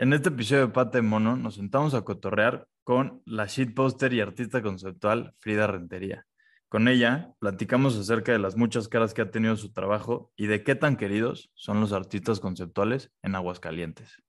En este episodio de Pata de Mono nos sentamos a cotorrear con la shitposter y artista conceptual Frida Rentería. Con ella platicamos acerca de las muchas caras que ha tenido su trabajo y de qué tan queridos son los artistas conceptuales en Aguascalientes.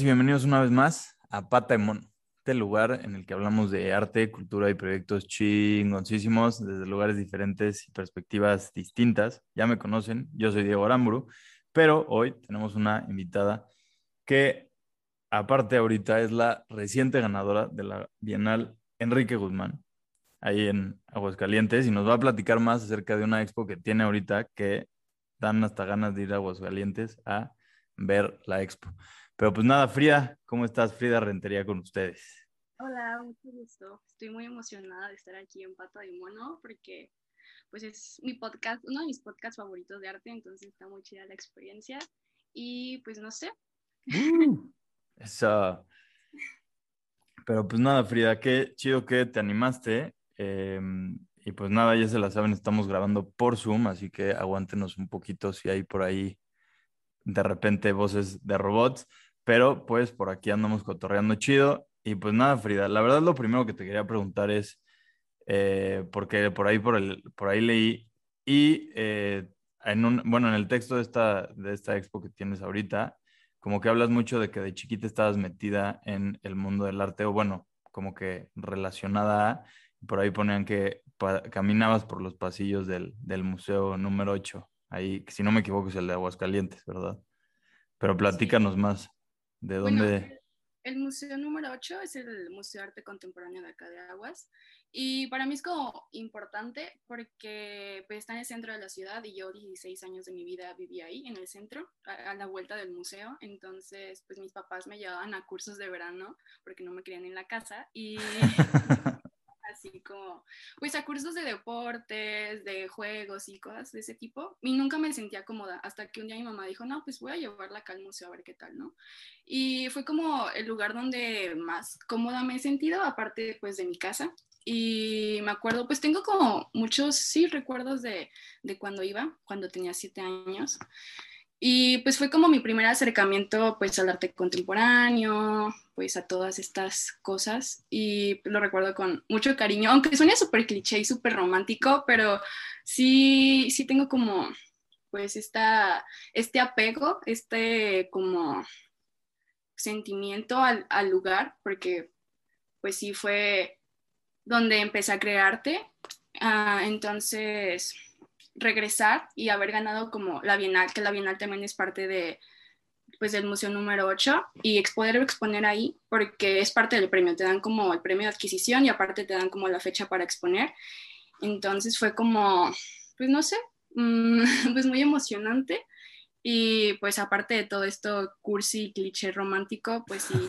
Y bienvenidos una vez más a Pata de Mono, este lugar en el que hablamos de arte, cultura y proyectos chingoncísimos desde lugares diferentes y perspectivas distintas. Ya me conocen, yo soy Diego Aramburu, pero hoy tenemos una invitada que, aparte ahorita, es la reciente ganadora de la Bienal Enrique Guzmán, ahí en Aguascalientes, y nos va a platicar más acerca de una expo que tiene ahorita que dan hasta ganas de ir a Aguascalientes a ver la expo. Pero pues nada, Frida, ¿cómo estás? Frida Rentería con ustedes. Hola, mucho gusto. Estoy muy emocionada de estar aquí en Pata de Mono porque pues es mi podcast, uno de mis podcasts favoritos de arte, entonces está muy chida la experiencia y pues no sé. Uh, esa... Pero pues nada, Frida, qué chido que te animaste. Em, y pues nada, ya se la saben, estamos grabando por Zoom, así que aguántenos un poquito si hay por ahí de repente voces de robots. Pero pues por aquí andamos cotorreando chido. Y pues nada, Frida, la verdad lo primero que te quería preguntar es, eh, porque por ahí, por, el, por ahí leí, y eh, en un, bueno, en el texto de esta, de esta expo que tienes ahorita, como que hablas mucho de que de chiquita estabas metida en el mundo del arte, o bueno, como que relacionada a, por ahí ponían que caminabas por los pasillos del, del museo número 8, ahí, si no me equivoco es el de Aguascalientes, ¿verdad? Pero platícanos más. ¿De dónde? el museo número 8 es el Museo de Arte Contemporáneo de acá de Aguas. Y para mí es como importante porque pues, está en el centro de la ciudad y yo 16 años de mi vida viví ahí, en el centro, a, la vuelta del museo. Entonces, pues mis papás me llevaban a cursos de verano porque no me querían en la casa. Y así como, pues a cursos de deportes, de juegos y cosas de ese tipo. Y nunca me sentía cómoda hasta que un día mi mamá dijo, no, pues voy a llevarla acá al museo a ver qué tal, ¿no? Y fue como el lugar donde más cómoda me he sentido, aparte pues de mi casa. Y me acuerdo, pues tengo como muchos, sí, recuerdos de, de cuando iba, cuando tenía siete años. Y pues fue como mi primer acercamiento pues al arte contemporáneo, pues a todas estas cosas y lo recuerdo con mucho cariño, aunque suene súper cliché y súper romántico, pero sí, sí tengo como pues esta, este apego, este como sentimiento al, lugar, porque pues sí fue donde empecé a crearte. Ah, entonces, regresar y haber ganado como la Bienal, que la Bienal también es parte de, pues, del museo número 8 y poder exponer ahí porque es parte del premio, te dan como el premio de adquisición y aparte te dan como la fecha para exponer. Entonces fue como, pues no sé, mm, pues muy emocionante y pues aparte de todo esto cursi, cliché romántico, pues sí,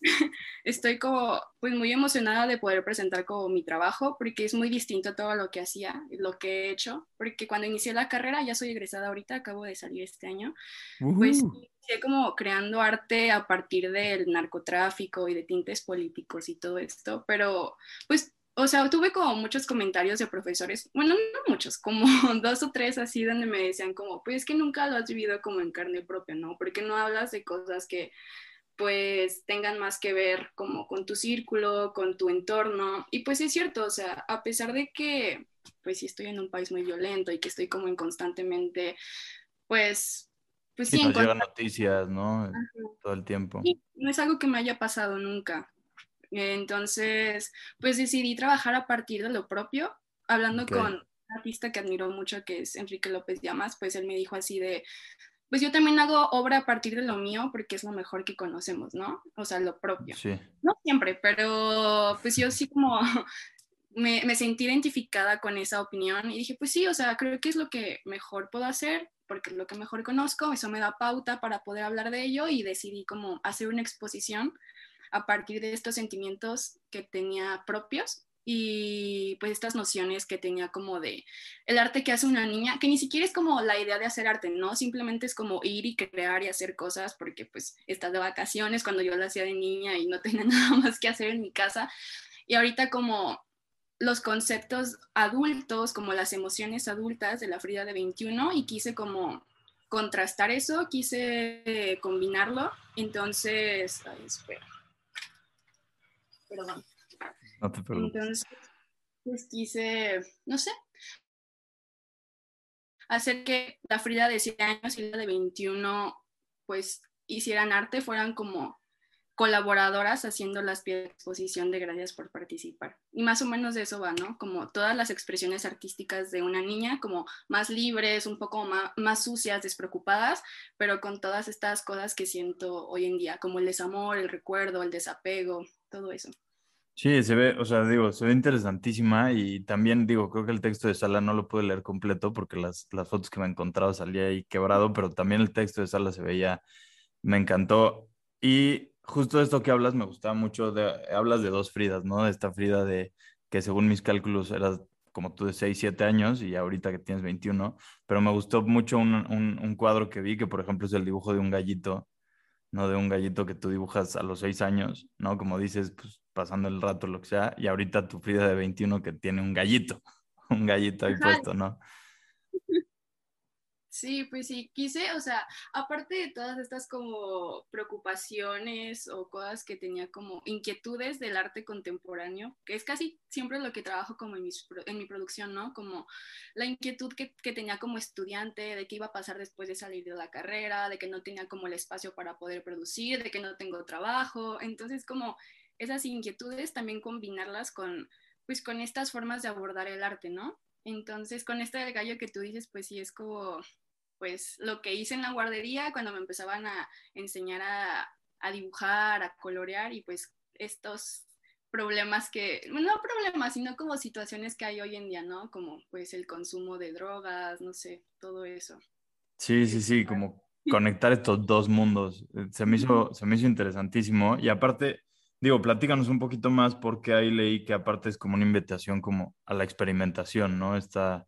estoy como pues muy emocionada de poder presentar como mi trabajo porque es muy distinto a todo lo que hacía, lo que he hecho, porque cuando inicié la carrera, ya soy egresada ahorita, acabo de salir este año, pues inicié como creando arte a partir del narcotráfico y de tintes políticos y todo esto, pero pues o sea, tuve como muchos comentarios de profesores, bueno, no muchos, como dos o tres así, donde me decían como, pues es que nunca lo has vivido como en carne propia, ¿no? Porque no hablas de cosas que pues tengan más que ver como con tu círculo, con tu entorno. Y pues es cierto, o sea, a pesar de que pues sí estoy en un país muy violento y que estoy como en constantemente, pues, pues sí. nos llegan noticias, ¿no? Todo el tiempo. no es algo que me haya pasado nunca. Entonces, pues decidí trabajar a partir de lo propio, hablando con un artista que admiro mucho, que es Enrique López Llamas, pues él me dijo así de, pues yo también hago obra a partir de lo mío porque es lo mejor que conocemos, ¿no? O sea, lo propio. Sí. No siempre, pero pues yo sí como me, me, sentí identificada con esa opinión y dije, pues sí, o sea, creo que es lo que mejor puedo hacer porque es lo que mejor conozco, eso me da pauta para poder hablar de ello y decidí como hacer una exposición a partir de estos sentimientos que tenía propios y pues estas nociones que tenía como de el arte que hace una niña, que ni siquiera es como la idea de hacer arte, ¿no? Simplemente es como ir y crear y hacer cosas porque pues estás de vacaciones cuando yo lo hacía de niña y no tenía nada más que hacer en mi casa. Y ahorita como los conceptos adultos, como las emociones adultas de la Frida de 21 y quise como contrastar eso, quise combinarlo. Entonces, ay, espera. Perdón. No. Entonces, pues quise, no sé, hacer que la Frida de 7 años y la de 21 pues hicieran arte, fueran como colaboradoras haciendo las piezas de exposición de gracias por participar. Y más o menos de eso va, ¿no? Como todas las expresiones artísticas de una niña, como más libres, un poco más, más sucias, despreocupadas, pero con todas estas cosas que siento hoy en día, como el desamor, el recuerdo, el desapego, todo eso. Sí, se ve, o sea, digo, se ve interesantísima y también digo, creo que el texto de Sala no lo pude leer completo porque las, las fotos que me he encontrado salía ahí quebrado, pero también el texto de Sala se veía, me encantó. Y justo esto que hablas me gustaba mucho, de, hablas de dos Fridas, ¿no? De esta Frida de que según mis cálculos eras como tú de 6, 7 años y ahorita que tienes 21, pero me gustó mucho un, un, un cuadro que vi que por ejemplo es el dibujo de un gallito ¿no? De un gallito que tú dibujas a los seis años, ¿no? Como dices, pues pasando el rato, lo que sea, y ahorita tu Frida de 21 que tiene un gallito, un gallito ahí puesto, ¿no? Sí, pues sí, quise, o sea, aparte de todas estas como preocupaciones o cosas que tenía como inquietudes del arte contemporáneo, que es casi siempre lo que trabajo como en, mi producción, ¿no? Como la inquietud que, que, tenía como estudiante, de qué iba a pasar después de salir de la carrera, de que no tenía como el espacio para poder producir, de que no tengo trabajo, entonces como esas inquietudes también combinarlas con, pues con estas formas de abordar el arte, ¿no? Entonces, con este del gallo que tú dices, pues sí es como pues lo que hice en la guardería cuando me empezaban a enseñar a, dibujar, a colorear y pues estos problemas que, no problemas, sino como situaciones que hay hoy en día, ¿no? Como pues el consumo de drogas, no sé, todo eso. Sí, sí, sí, como conectar estos dos mundos. Eh, se me hizo, se me hizo interesantísimo y aparte, digo, platícanos un poquito más porque ahí leí que aparte es como una invitación como a la experimentación, ¿no? Esta,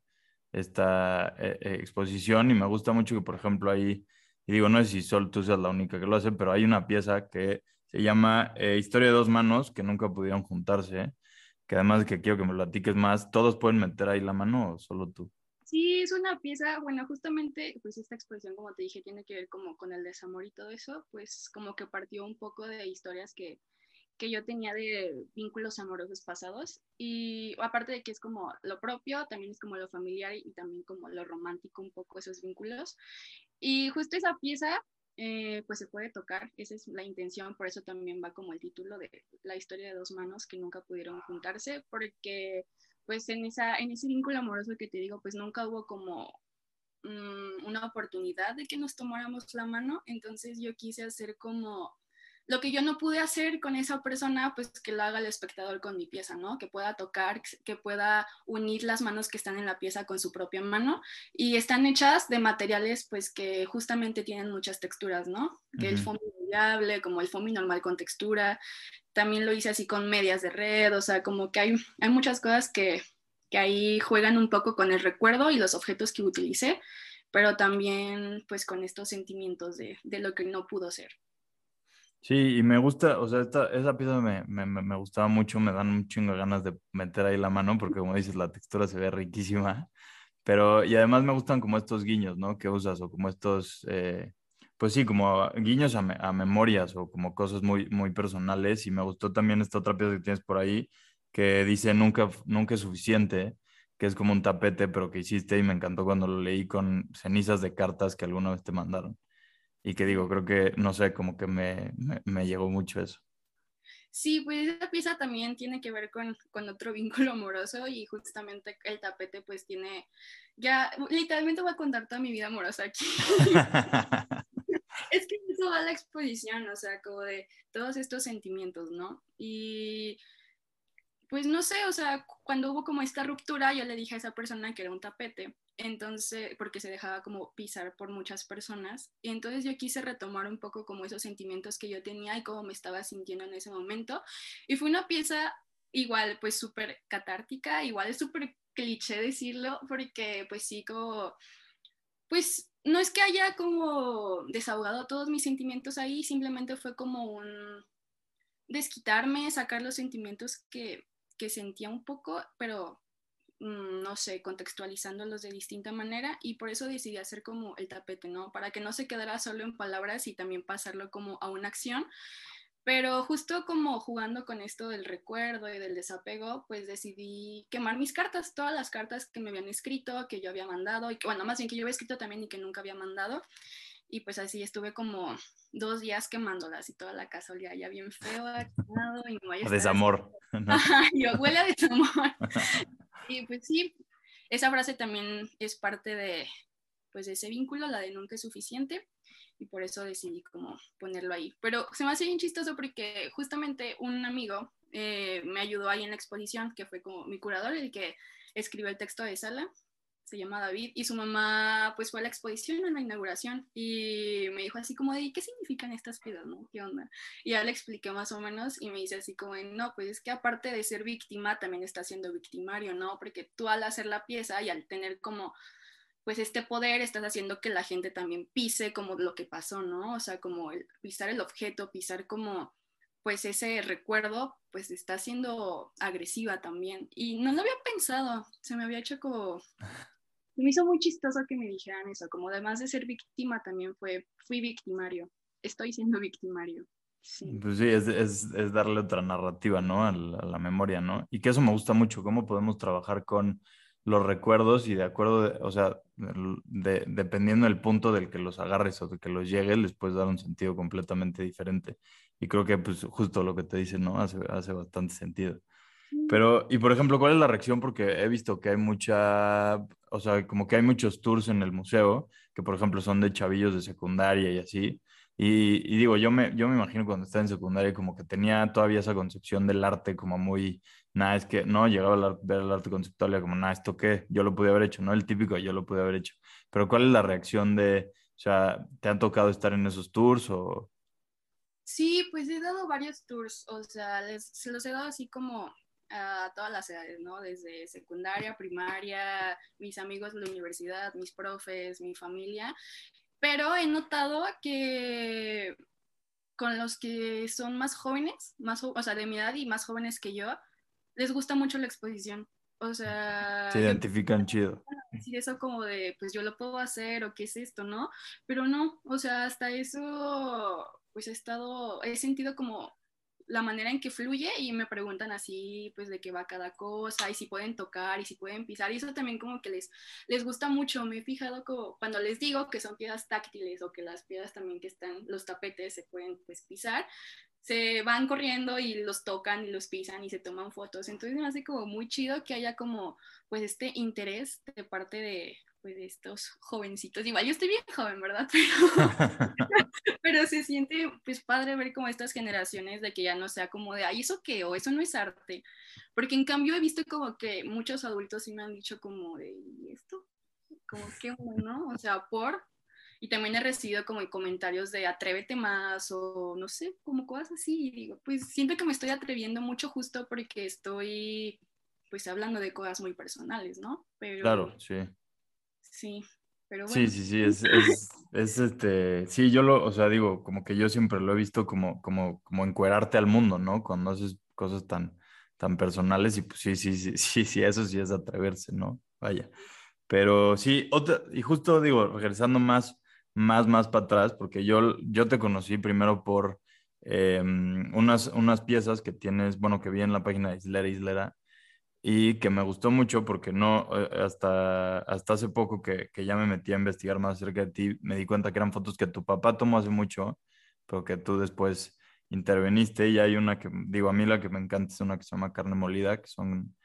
esta eh, eh, exposición y me gusta mucho que, por ejemplo, ahí, y digo, no sé si solo tú seas la única que lo hace, pero hay una pieza que se llama eh, Historia de dos manos, que nunca pudieron juntarse, que además de que quiero que me platiques más, ¿todos pueden meter ahí la mano o solo tú? Sí, es una pieza, bueno, justamente, pues esta exposición, como te dije, tiene que ver como con el desamor y todo eso, pues como que partió un poco de historias que que yo tenía de vínculos amorosos pasados y aparte de que es como lo propio, también es como lo familiar y también como lo romántico un poco esos vínculos. Y justo esa pieza eh, pues se puede tocar, esa es la intención, por eso también va como el título de la historia de dos manos que nunca pudieron juntarse, porque pues en, esa, en ese vínculo amoroso que te digo, pues nunca hubo como mm, una oportunidad de que nos tomáramos la mano, entonces yo quise hacer como lo que yo no pude hacer con esa persona, pues que lo haga el espectador con mi pieza, ¿no? Que pueda tocar, que pueda unir las manos que están en la pieza con su propia mano. Y están hechas de materiales, pues que justamente tienen muchas texturas, ¿no? Que el foamy variable, como el foamy normal con textura. También lo hice así con medias de red, o sea, como que hay, hay muchas cosas que, que ahí juegan un poco con el recuerdo y los objetos que utilicé, pero también pues con estos sentimientos de, de lo que no pudo ser. Sí, y me gusta, o sea, esta, esa pieza me, me, me, gustaba mucho, me dan un chingo de ganas de meter ahí la mano, porque como dices, la textura se ve riquísima, pero, y además me gustan como estos guiños, ¿no? Que usas, o como estos, eh, pues sí, como guiños a, a, memorias, o como cosas muy, muy personales, y me gustó también esta otra pieza que tienes por ahí, que dice nunca, nunca es suficiente, que es como un tapete, pero que hiciste, y me encantó cuando lo leí con cenizas de cartas que alguna vez te mandaron y que digo, creo que, no sé, como que me, me, llegó mucho eso. Sí, pues esa pieza también tiene que ver con, con, otro vínculo amoroso y justamente el tapete pues tiene, ya literalmente voy a contar toda mi vida amorosa aquí. es que eso va a la exposición, o sea, como de todos estos sentimientos, ¿no? Y pues no sé, o sea, cuando hubo como esta ruptura, yo le dije a esa persona que era un tapete, entonces, porque se dejaba como pisar por muchas personas, y entonces yo quise retomar un poco como esos sentimientos que yo tenía y cómo me estaba sintiendo en ese momento, y fue una pieza igual, pues súper catártica, igual es súper cliché decirlo, porque pues sí, como, pues no es que haya como desahogado todos mis sentimientos ahí, simplemente fue como un desquitarme, sacar los sentimientos que, que sentía un poco, pero no sé, contextualizándolos de distinta manera y por eso decidí hacer como el tapete, ¿no? Para que no se quedara solo en palabras y también pasarlo como a una acción. Pero justo como jugando con esto del recuerdo y del desapego, pues decidí quemar mis cartas, todas las cartas que me habían escrito, que yo había mandado, y que, bueno, más bien que yo había escrito también y que nunca había mandado. Y pues así estuve como dos días quemándolas y toda la casa olía ya bien feo, y no desamor. yo huele a desamor. y pues sí, esa frase también es parte de, pues, de ese vínculo, la de nunca es suficiente y por eso decidí como ponerlo ahí. Pero se me hace bien chistoso porque justamente un amigo eh, me ayudó ahí en la exposición, que fue como mi curador, el que escribió el texto de sala, se llama David, y su mamá pues fue a la exposición, a la inauguración, y me dijo así como de, ¿qué significan estas piedras, no? ¿Qué onda? Y ya le expliqué más o menos y me dice así como, no, pues es que aparte de ser víctima, también está siendo victimario, ¿no? Porque tú al hacer la pieza y al tener como pues este poder estás haciendo que la gente también pise como lo que pasó, ¿no? O sea, como pisar el objeto, pisar como pues ese recuerdo, pues está siendo agresiva también. Y no lo había pensado, se me había hecho como... Me hizo muy chistoso que me dijeran eso, como además de ser víctima también fue, fui victimario, estoy siendo victimario. Sí. Pues sí, es, es, es, darle otra narrativa, ¿no? A la, a la, memoria, ¿no? Y que eso me gusta mucho, cómo podemos trabajar con los recuerdos y de acuerdo, o sea, de, dependiendo del punto del que los agarres o de que los llegue, les puedes dar un sentido completamente diferente. Y creo que pues justo lo que te dicen, ¿no? Hace, hace bastante sentido. Pero, y por ejemplo, ¿cuál es la reacción? Porque he visto que hay mucha, o sea, como que hay muchos tours en el museo, que por ejemplo son de chavillos de secundaria y así. Y, y digo, yo me, yo me imagino cuando estaba en secundaria como que tenía todavía esa concepción del arte como muy nada, es que no, llegaba a ver el arte conceptual y como, nada, ¿esto qué? Yo lo pude haber hecho, ¿no? El típico, yo lo pude haber hecho. Pero ¿cuál es la reacción de, o sea, ¿te han tocado estar en esos tours o...? Sí, pues he dado varios tours, o sea, se los he dado así como a todas las edades, ¿no? Desde secundaria, primaria, mis amigos de la universidad, mis profes, mi familia, pero he notado que con los que son más jóvenes, más, o sea, de mi edad y más jóvenes que yo, les gusta mucho la exposición. O sea... Se identifican chido. Decir eso como de, pues yo lo puedo hacer o qué es esto, ¿no? Pero no, o sea, hasta eso, pues he estado, he sentido como la manera en que fluye y me preguntan así, pues de qué va cada cosa y si pueden tocar y si pueden pisar. Y eso también como que les, les gusta mucho. Me he fijado como cuando les digo que son piedras táctiles o que las piedras también que están, los tapetes se pueden pues pisar, se van corriendo y los tocan y los pisan y se toman fotos. Entonces me hace como muy chido que haya como pues este interés de parte de, pues, de estos jovencitos. Igual yo estoy bien joven, ¿verdad? Pero, pero se siente pues padre ver como estas generaciones de que ya no sea como de, ay, ¿eso qué? O eso no es arte. Porque en cambio he visto como que muchos adultos sí me han dicho como de, ¿y esto? Como que bueno, o sea, por y también he recibido como comentarios de atrévete más o no sé, como cosas así. Y digo, pues siento que me estoy atreviendo mucho justo porque estoy pues hablando de cosas muy personales, ¿no? Pero, claro, sí. Sí, pero bueno. Sí, sí, sí, es, es, es, este, sí, yo lo, o sea, digo, como que yo siempre lo he visto como, como, como encuerarte al mundo, ¿no? Cuando haces cosas tan, tan personales y pues sí, sí, sí, sí, sí, eso sí es atreverse, ¿no? Vaya. Pero sí, otra, y justo digo, regresando más más, más para atrás, porque yo, yo te conocí primero por em, unas, unas piezas que tienes, bueno, que vi en la página de Islera Islera y que me gustó mucho porque no, eh, hasta, hasta hace poco que, que, ya me metí a investigar más acerca de ti, me di cuenta que eran fotos que tu papá tomó hace mucho, pero que tú después interveniste y hay una que, digo, a mí la que me encanta es una que se llama Carne Molida, que son,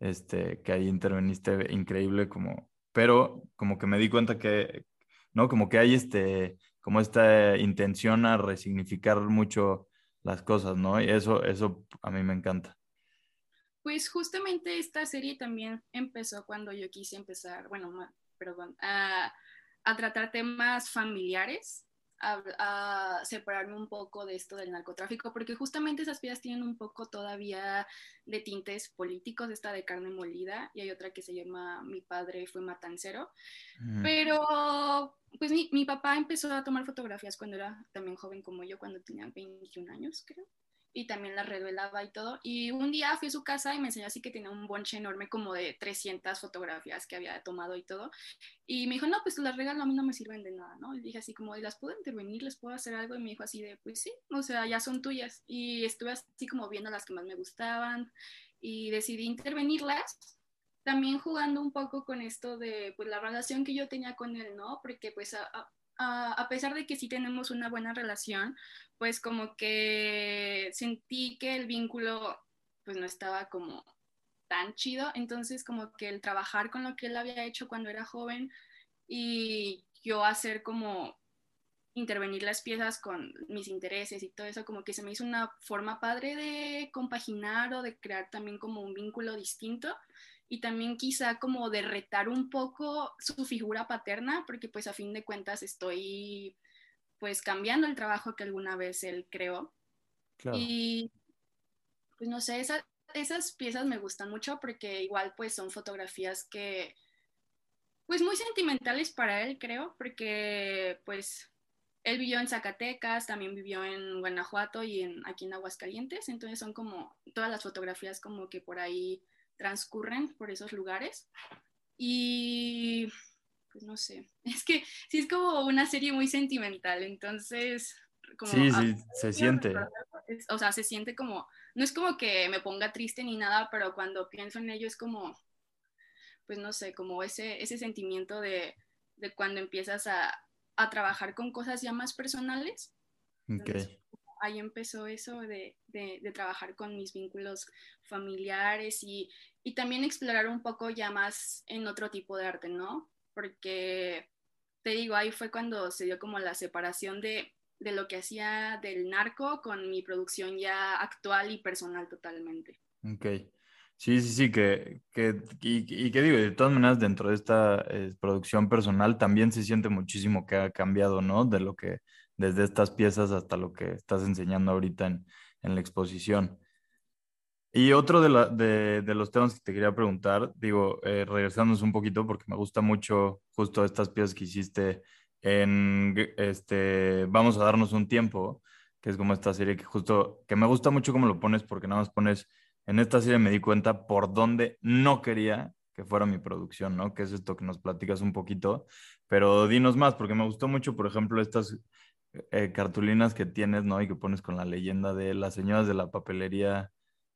este, que ahí interveniste increíble como, pero como que me di cuenta que, ¿no? Como que hay este, como esta intención a resignificar mucho las cosas, ¿no? Y eso, eso a mí me encanta. Pues justamente esta serie también empezó cuando yo quise empezar, bueno, perdón, a, a tratar temas familiares a, separarme un poco de esto del narcotráfico, porque justamente esas piezas tienen un poco todavía de tintes políticos, esta de carne molida, y hay otra que se llama Mi padre fue matancero, pero pues mi, mi, papá empezó a tomar fotografías cuando era también joven como yo, cuando tenía 21 años, creo y también la revelaba y todo. Y un día fui a su casa y me enseñó así que tenía un bonche enorme como de 300 fotografías que había tomado y todo. Y me dijo, no, pues las regalo, a mí no me sirven de nada, ¿no? Y dije así como, ¿las puedo intervenir? ¿Les puedo hacer algo? Y me dijo así de, pues sí, o sea, ya son tuyas. Y estuve así como viendo las que más me gustaban y decidí intervenirlas. También jugando un poco con esto de pues la relación que yo tenía con él, ¿no? Porque pues a pesar de que sí tenemos una buena relación, pues como que sentí que el vínculo pues no estaba como tan chido, entonces como que el trabajar con lo que él había hecho cuando era joven y yo hacer como intervenir las piezas con mis intereses y todo eso, como que se me hizo una forma padre de compaginar o de crear también como un vínculo distinto y también quizá como de retar un poco su figura paterna, porque pues a fin de cuentas estoy pues cambiando el trabajo que alguna vez él creó. Y pues no sé, esas piezas me gustan mucho porque igual pues son fotografías que pues muy sentimentales para él, creo, porque pues él vivió en Zacatecas, también vivió en Guanajuato y en, aquí en Aguascalientes, entonces son como todas las fotografías como que por ahí transcurren por esos lugares. Y pues no sé, es que sí es como una serie muy sentimental, entonces... Como, sí, sí, se siente. O sea, se siente como, no es como que me ponga triste ni nada, pero cuando pienso en ello es como, pues no sé, como ese, ese sentimiento de, de cuando empiezas a, a, trabajar con cosas ya más personales. Okay ahí empezó eso de, de, trabajar con mis vínculos familiares y, y, también explorar un poco ya más en otro tipo de arte, ¿no? Porque te digo, ahí fue cuando se dio como la separación de, de lo que hacía del narco con mi producción ya actual y personal totalmente. Ok. Sí, sí, sí, que, que y, y, que digo, de todas maneras, dentro de esta eh, producción personal también se siente muchísimo que ha cambiado, ¿no? De lo que, desde estas piezas hasta lo que estás enseñando ahorita en, en la exposición. Y otro de, los temas que te quería preguntar, digo, eh, regresándonos un poquito, porque me gusta mucho justo estas piezas que hiciste en, este, vamos a darnos un tiempo, que es como esta serie que justo, que me gusta mucho cómo lo pones, porque nada más pones, en esta serie me di cuenta por dónde no quería que fuera mi producción, ¿no? Que es esto que nos platicas un poquito, pero dinos más, porque me gustó mucho, por ejemplo, estas eh, cartulinas que tienes, ¿no? Y que pones con la leyenda de las señoras de la papelería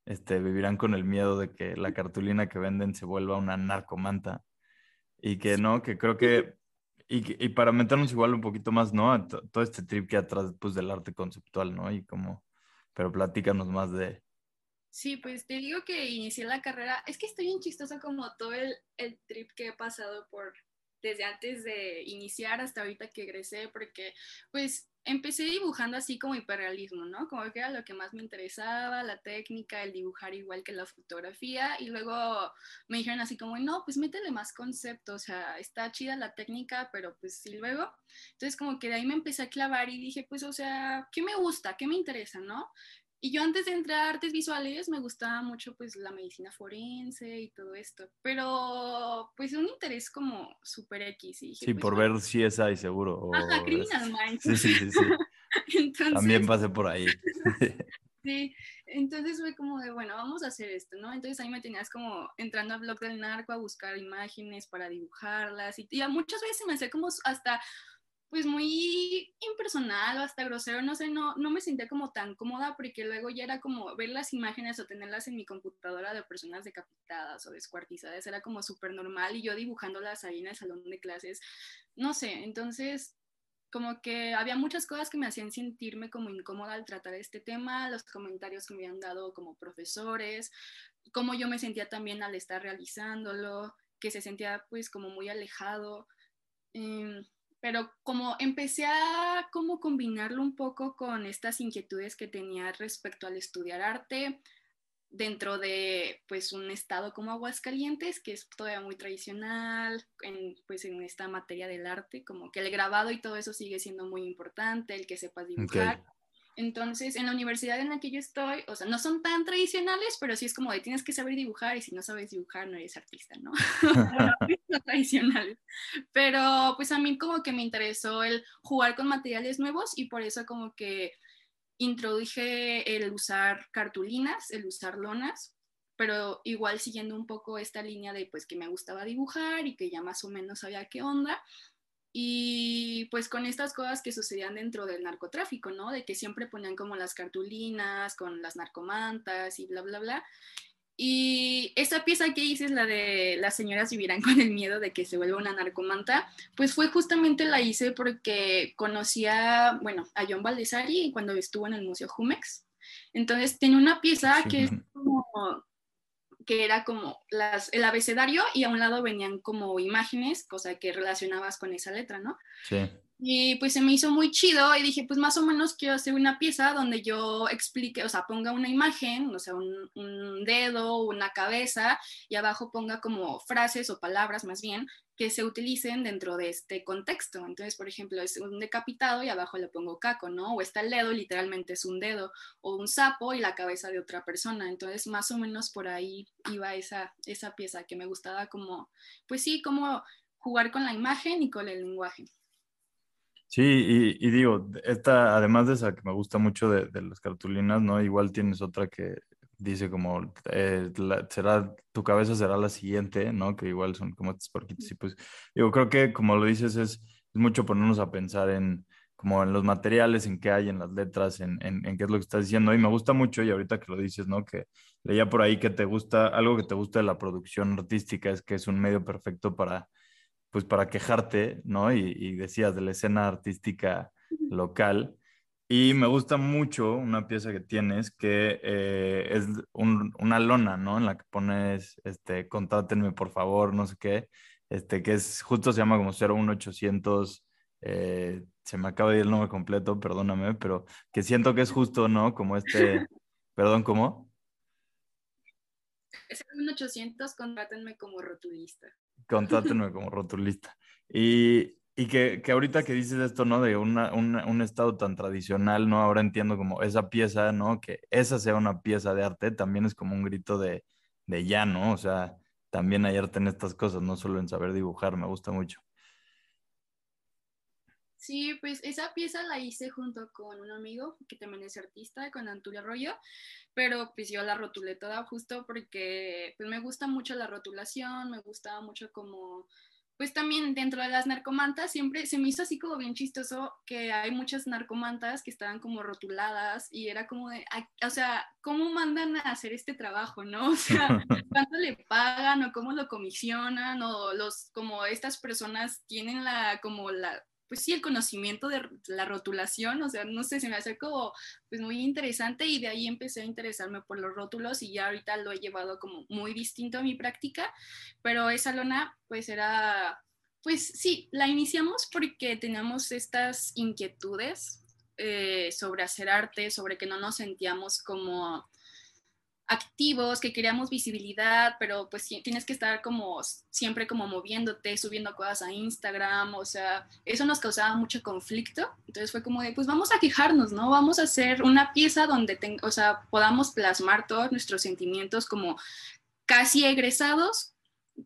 este, vivirán con el miedo de que la cartulina que venden se vuelva una narcomanta. Y que, ¿no? Que creo que, y, y para meternos igual un poquito más, ¿no? A todo este trip que atrás, pues, del arte conceptual, ¿no? Y como, pero platícanos más de... Sí, pues te digo que inicié la carrera, es que estoy bien chistosa como todo el, el trip que he pasado por, desde antes de iniciar hasta ahorita que egresé, porque pues empecé dibujando así como hiperrealismo, ¿no? Como que era lo que más me interesaba, la técnica, el dibujar igual que la fotografía, y luego me dijeron así como, no, pues métele más concepto, o sea, está chida la técnica, pero pues sí luego. Entonces como que de ahí me empecé a clavar y dije, pues, o sea, ¿qué me gusta? ¿Qué me interesa, no? Y yo antes de entrar a artes visuales me gustaba mucho pues la medicina forense y todo esto, pero pues un interés como super X. Y sí, pues, por ver si es ahí seguro. Ajá, Criminal Minds. Sí, sí, sí. Entonces... También pasé por ahí. sí, entonces fue como de, bueno, vamos a hacer esto, ¿no? Entonces ahí me tenías como entrando al blog del narco a buscar imágenes para dibujarlas y, y muchas veces me hacía como hasta pues muy impersonal o hasta grosero, no sé, no, no me sentía como tan cómoda porque luego ya era como ver las imágenes o tenerlas en mi computadora de personas decapitadas o descuartizadas, era como súper normal y yo dibujándolas ahí en el salón de clases, no sé, entonces como que había muchas cosas que me hacían sentirme como incómoda al tratar este tema, los comentarios que me habían dado como profesores, cómo yo me sentía también al estar realizándolo, que se sentía pues como muy alejado. Eh, pero como empecé a como combinarlo un poco con estas inquietudes que tenía respecto al estudiar arte, dentro de pues un estado como Aguascalientes, que es todavía muy tradicional, en, pues en esta materia del arte, como que el grabado y todo eso sigue siendo muy importante, el que sepas dibujar. Entonces, en la universidad en la que yo estoy, o sea, no son tan tradicionales, pero sí es como de tienes que saber dibujar y si no sabes dibujar no eres artista, ¿no? no tradicionales. Pero pues a mí como que me interesó el jugar con materiales nuevos y por eso como que introduje el usar cartulinas, el usar lonas, pero igual siguiendo un poco esta línea de pues que me gustaba dibujar y que ya más o menos sabía qué onda. Y pues con estas cosas que sucedían dentro del narcotráfico, ¿no? De que siempre ponían como las cartulinas con las narcomantas y bla, bla, bla. Y esa pieza que hice es la de las señoras vivirán con el miedo de que se vuelva una narcomanta, pues fue justamente la hice porque conocía, bueno, a John Baldessari cuando estuvo en el Museo Jumex. Entonces tenía una pieza que es como que era como las, el abecedario y a un lado venían como imágenes, cosa que relacionabas con esa letra, ¿no? Sí. Y pues se me hizo muy chido y dije, pues más o menos quiero hacer una pieza donde yo explique, o sea, ponga una imagen, o sea, un, un dedo, una cabeza y abajo ponga como frases o palabras más bien que se utilicen dentro de este contexto. Entonces, por ejemplo, es un decapitado y abajo le pongo caco, ¿no? O está el dedo, literalmente es un dedo, o un sapo y la cabeza de otra persona. Entonces, más o menos por ahí iba esa, esa pieza que me gustaba como, pues sí, como jugar con la imagen y con el lenguaje. Sí, y, digo, esta, además de esa que me gusta mucho de, las cartulinas, ¿no? Igual tienes otra que dice como, eh, será, tu cabeza será la siguiente, ¿no? Que igual son como estos porquitos. Y pues, digo, creo que como lo dices, es, es mucho ponernos a pensar en como en los materiales, en qué hay, en las letras, en, en, en, qué es lo que estás diciendo. Y me gusta mucho, y ahorita que lo dices, ¿no? Que leía por ahí que te gusta, algo que te gusta de la producción artística es que es un medio perfecto para pues para quejarte, ¿no? Y, decías de la escena artística local. Y me gusta mucho una pieza que tienes que eh, es una lona, ¿no? En la que pones, este, contrátenme por favor, no sé qué, este, que es justo se llama como 01800, eh, se me acaba de ir el nombre completo, perdóname, pero que siento que es justo, ¿no? Como este, perdón, ¿cómo? Es 01800, contrátenme como rotulista contrátenme como rotulista. Y, y que, que, ahorita que dices esto, ¿no? De una, un estado tan tradicional, ¿no? Ahora entiendo como esa pieza, ¿no? Que esa sea una pieza de arte, también es como un grito de, de ya, ¿no? O sea, también hay arte en estas cosas, no solo en saber dibujar, me gusta mucho. Sí, pues esa pieza la hice junto con un amigo que también es artista, con Antulio Arroyo, pero pues yo la rotulé toda justo porque pues me gusta mucho la rotulación, me gustaba mucho como, pues también dentro de las narcomantas siempre se me hizo así como bien chistoso que hay muchas narcomantas que estaban como rotuladas y era como de, o sea, ¿cómo mandan a hacer este trabajo, no? O sea, ¿cuánto le pagan o cómo lo comisionan o los, como estas personas tienen la, como la pues sí, el conocimiento de la rotulación, o sea, no sé, se me hace como pues muy interesante y de ahí empecé a interesarme por los rótulos y ya ahorita lo he llevado como muy distinto a mi práctica, pero esa lona pues era, pues sí, la iniciamos porque teníamos estas inquietudes eh, sobre hacer arte, sobre que no nos sentíamos como activos, que queríamos visibilidad, pero pues tienes que estar como siempre como moviéndote, subiendo cosas a Instagram, o sea, eso nos causaba mucho conflicto. Entonces fue como de, pues vamos a quejarnos, ¿no? Vamos a hacer una pieza donde, o sea, podamos plasmar todos nuestros sentimientos como casi egresados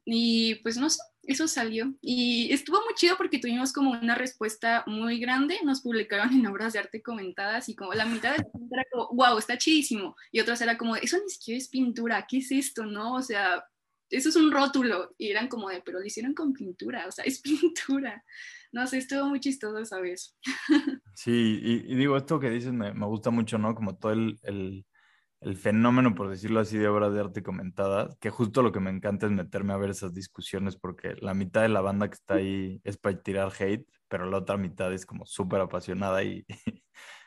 y pues no sé, eso salió. Y estuvo muy chido porque tuvimos como una respuesta muy grande. Nos publicaron en obras de arte comentadas y como la mitad de la gente era como, wow, está chidísimo. Y otras era como, eso ni siquiera es pintura, ¿qué es esto? ¿No? O sea, eso es un rótulo. Y eran como de, pero lo hicieron con pintura, o sea, es pintura. No sé, estuvo muy chistoso esa vez. Sí, y, digo, esto que dices me, me, gusta mucho, ¿no? Como todo el, el el fenómeno, por decirlo así, de obras de arte comentadas, que justo lo que me encanta es meterme a ver esas discusiones, porque la mitad de la banda que está ahí es para tirar hate, pero la otra mitad es como súper apasionada y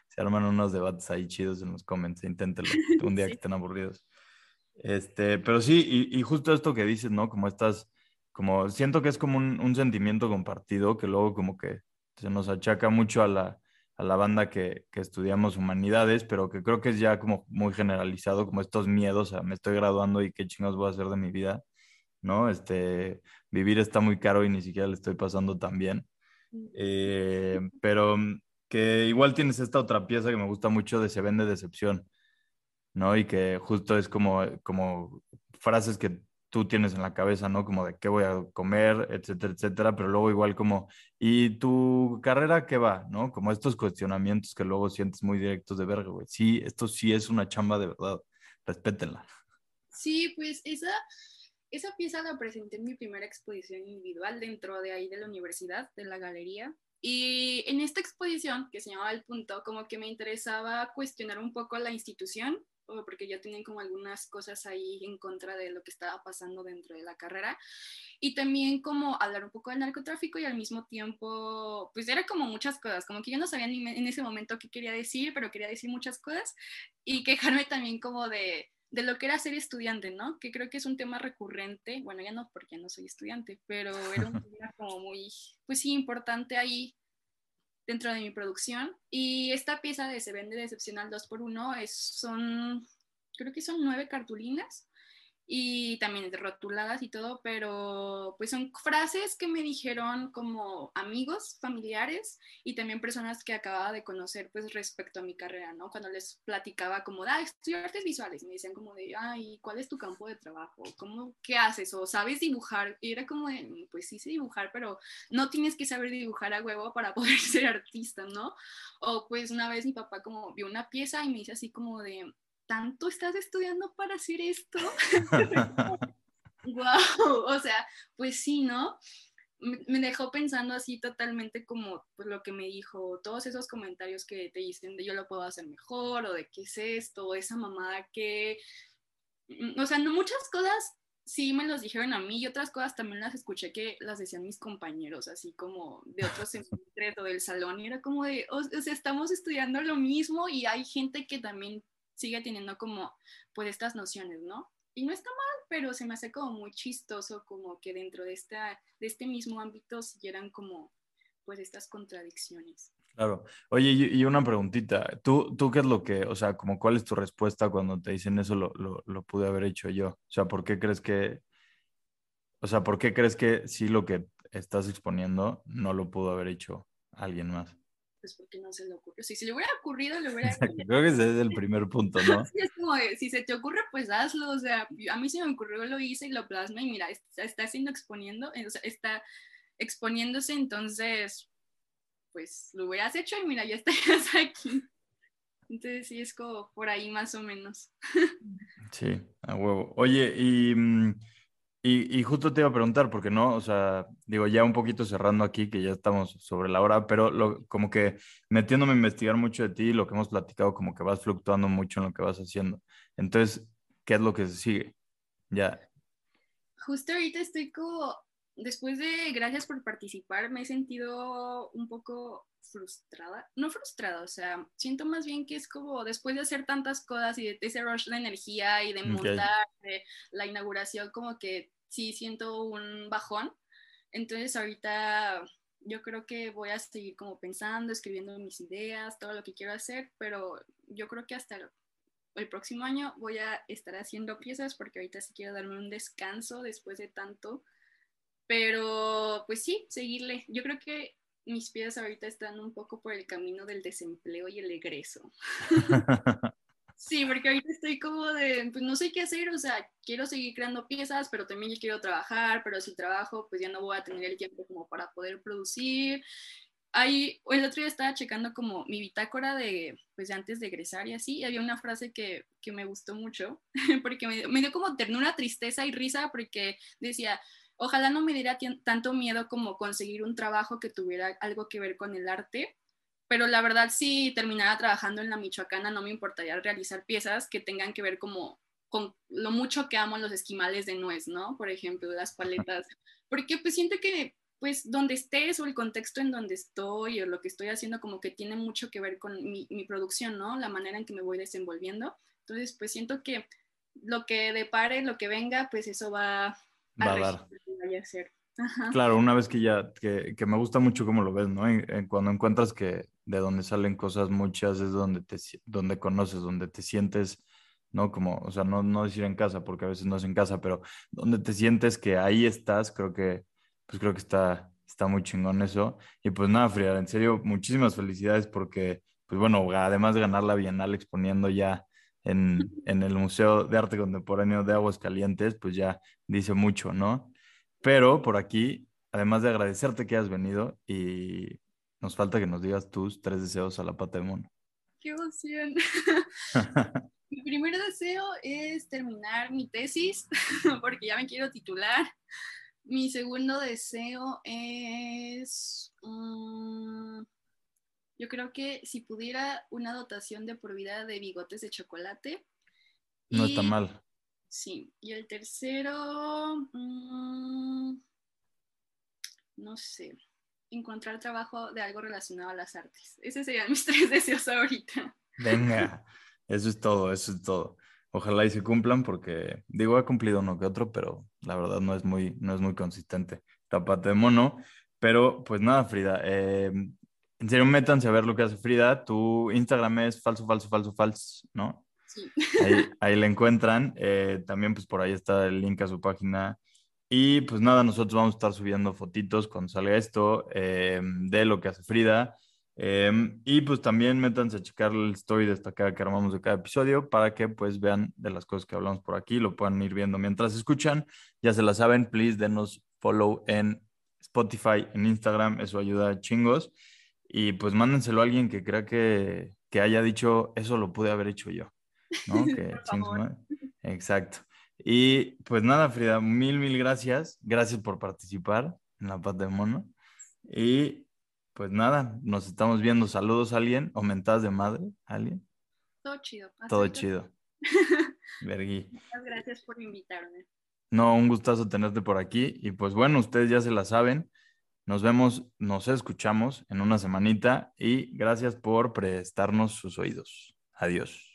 se arman unos debates ahí chidos en los comments, inténtenlo un día que estén aburridos. Este, pero sí, y, justo esto que dices, ¿no? Como estas, como siento que es como un, un sentimiento compartido que luego como que se nos achaca mucho a la a la banda que, que, estudiamos humanidades, pero que creo que es ya como muy generalizado, como estos miedos a me estoy graduando y qué chingados voy a hacer de mi vida, ¿no? Este, vivir está muy caro y ni siquiera le estoy pasando tan bien. Eh, pero que igual tienes esta otra pieza que me gusta mucho de Se vende decepción, ¿no? Y que justo es como, como frases que tú tienes en la cabeza, ¿no? Como de qué voy a comer, etcétera, etcétera, pero luego igual como, ¿y tu carrera qué va? ¿No? Como estos cuestionamientos que luego sientes muy directos de verga, güey. Sí, esto sí es una chamba de verdad, respétenla. Sí, pues esa, esa pieza la presenté en mi primera exposición individual dentro de ahí de la universidad, de la galería. Y en esta exposición, que se llamaba El Punto, como que me interesaba cuestionar un poco la institución porque ya tenían como algunas cosas ahí en contra de lo que estaba pasando dentro de la carrera. Y también como hablar un poco del narcotráfico y al mismo tiempo, pues era como muchas cosas, como que yo no sabía ni en ese momento qué quería decir, pero quería decir muchas cosas y quejarme también como de, de lo que era ser estudiante, ¿no? Que creo que es un tema recurrente, bueno, ya no porque no soy estudiante, pero era un tema como muy, pues sí, importante ahí dentro de mi producción. Y esta pieza de Se vende decepcional 2x1 es, son, creo que son nueve cartulinas y también rotuladas y todo, pero pues son frases que me dijeron como amigos, familiares y también personas que acababa de conocer pues respecto a mi carrera, ¿no? Cuando les platicaba como, ah, estudio artes visuales, me decían como de, ay, ¿cuál es tu campo de trabajo? ¿Cómo, qué haces? ¿O sabes dibujar? Y era como de, pues sí sé dibujar, pero no tienes que saber dibujar a huevo para poder ser artista, ¿no? O pues una vez mi papá como vio una pieza y me dice así como de, ¿tanto estás estudiando para hacer esto? wow, o sea, pues sí, ¿no? Me dejó pensando así totalmente como pues, lo que me dijo, todos esos comentarios que te dicen de yo lo puedo hacer mejor o de qué es esto, o esa mamada que, mm, o sea, no, muchas cosas sí me los dijeron a mí y otras cosas también las escuché que las decían mis compañeros, así como de otros semestres o del salón, y era como de, o sea, estamos estudiando lo mismo y hay gente que también sigue teniendo como pues estas nociones, ¿no? Y no está mal, pero se me hace como muy chistoso como que dentro de, esta, de este mismo ámbito siguieran como pues estas contradicciones. Claro. Oye, y una preguntita. ¿Tú, ¿Tú qué es lo que, o sea, como cuál es tu respuesta cuando te dicen eso lo, lo, lo pude haber hecho yo? O sea, ¿por qué crees que, o sea, ¿por qué crees que sí lo que estás exponiendo no lo pudo haber hecho alguien más? Pues porque no se le ocurrió. Si se le hubiera ocurrido, le hubiera... Creo que ese es el primer punto, ¿no? sí, es como, si se te ocurre, pues hazlo, o sea, a mí se me ocurrió, lo hice y lo plasma y mira, está, está siendo exponiendo, o sea, está exponiéndose, entonces, pues lo hubieras hecho y mira, ya estarías aquí. Entonces sí, es como por ahí más o menos. sí, a huevo. Oye, y... Mm, y, justo te iba a preguntar, porque no, o sea, digo, ya un poquito cerrando aquí, que ya estamos sobre la hora, pero lo, como que metiéndome a investigar mucho de ti, lo que hemos platicado, como que vas fluctuando mucho en lo que vas haciendo. Entonces, ¿qué es lo que sigue? Ya. Justo ahorita estoy como, después de gracias por participar, me he sentido un poco frustrada, no frustrada, o sea, siento más bien que es como después de hacer tantas cosas y de ese rush de energía y de montar, de la inauguración, como que sí siento un bajón. Entonces ahorita yo creo que voy a seguir como pensando, escribiendo mis ideas, todo lo que quiero hacer, pero yo creo que hasta el, próximo año voy a estar haciendo piezas porque ahorita sí quiero darme un descanso después de tanto. Pero pues sí, seguirle. Yo creo que mis pies ahorita están un poco por el camino del desempleo y el egreso. sí, porque ahorita estoy como de, pues no sé qué hacer, o sea, quiero seguir creando piezas, pero también yo quiero trabajar, pero si trabajo, pues ya no voy a tener el tiempo como para poder producir. Ahí, el otro día estaba checando como mi bitácora de, pues antes de egresar y así, y había una frase que, que me gustó mucho, porque me, me dio como ternura, tristeza y risa, porque decía, Ojalá no me diera tanto miedo como conseguir un trabajo que tuviera algo que ver con el arte, pero la verdad si terminara trabajando en la Michoacana no me importaría realizar piezas que tengan que ver como con lo mucho que amo los esquimales de nuez, ¿no? Por ejemplo, las paletas, porque pues siento que pues donde estés o el contexto en donde estoy o lo que estoy haciendo como que tiene mucho que ver con mi, mi producción, ¿no? La manera en que me voy desenvolviendo. Entonces, pues siento que lo que depare, lo que venga, pues eso va, va a dar. Claro, una vez que ya, que, que, me gusta mucho cómo lo ves, ¿no? cuando encuentras que de donde salen cosas muchas, es donde, te, donde conoces, donde te sientes, ¿no? Como, o sea, no, no decir en casa, porque a veces no es en casa, pero donde te sientes que ahí estás, creo que, pues creo que está, está muy chingón eso. Y pues nada, Frida, en serio, muchísimas felicidades porque, pues bueno, además de ganar la Bienal exponiendo ya en, en el Museo de Arte Contemporáneo de Aguas Calientes, pues ya dice mucho, ¿no? Pero por aquí, además de agradecerte que hayas venido y nos falta que nos digas tus tres deseos a la pata de mono. ¡Qué emoción! mi primer deseo es terminar mi tesis porque ya me quiero titular. Mi segundo deseo es, mm, yo creo que si pudiera una dotación de por vida de bigotes de chocolate. No está mal. Sí, y el tercero, mm, no sé, encontrar trabajo de algo relacionado a las artes. Esos serían mis tres deseos ahorita. Venga, eso es todo, eso es todo. Ojalá y se cumplan porque, digo, ha cumplido uno que otro, pero la verdad no es muy, no es muy consistente. Tapate de mono. Pero pues nada, Frida, eh, en serio, métanse a ver lo que hace Frida. Tu Instagram es falso, falso, falso, falso, ¿no? Ahí, ahí la encuentran. Eh, también pues por ahí está el link a su página. Y pues nada, nosotros vamos a estar subiendo fotitos cuando salga esto eh, de lo que hace Frida. Em, y pues también métanse a checar el story destacada que armamos de cada episodio para que pues vean de las cosas que hablamos por aquí, lo puedan ir viendo mientras escuchan. Ya se la saben, please denos follow en Spotify, en Instagram, eso ayuda a chingos. Y pues mándenselo a alguien que crea que, que haya dicho, eso lo pude haber hecho yo. ¿No? Que Exacto. Y pues nada, Frida, mil, mil gracias. Gracias por participar en la pata de mono. Y pues nada, nos estamos viendo. Saludos a alguien o mentadas de madre, alguien? Todo chido. Todo chido. Vergui. Muchas gracias por invitarme. No, un gustazo tenerte por aquí. Y pues bueno, ustedes ya se la saben. Nos vemos, nos escuchamos en una semanita y gracias por prestarnos sus oídos. Adiós.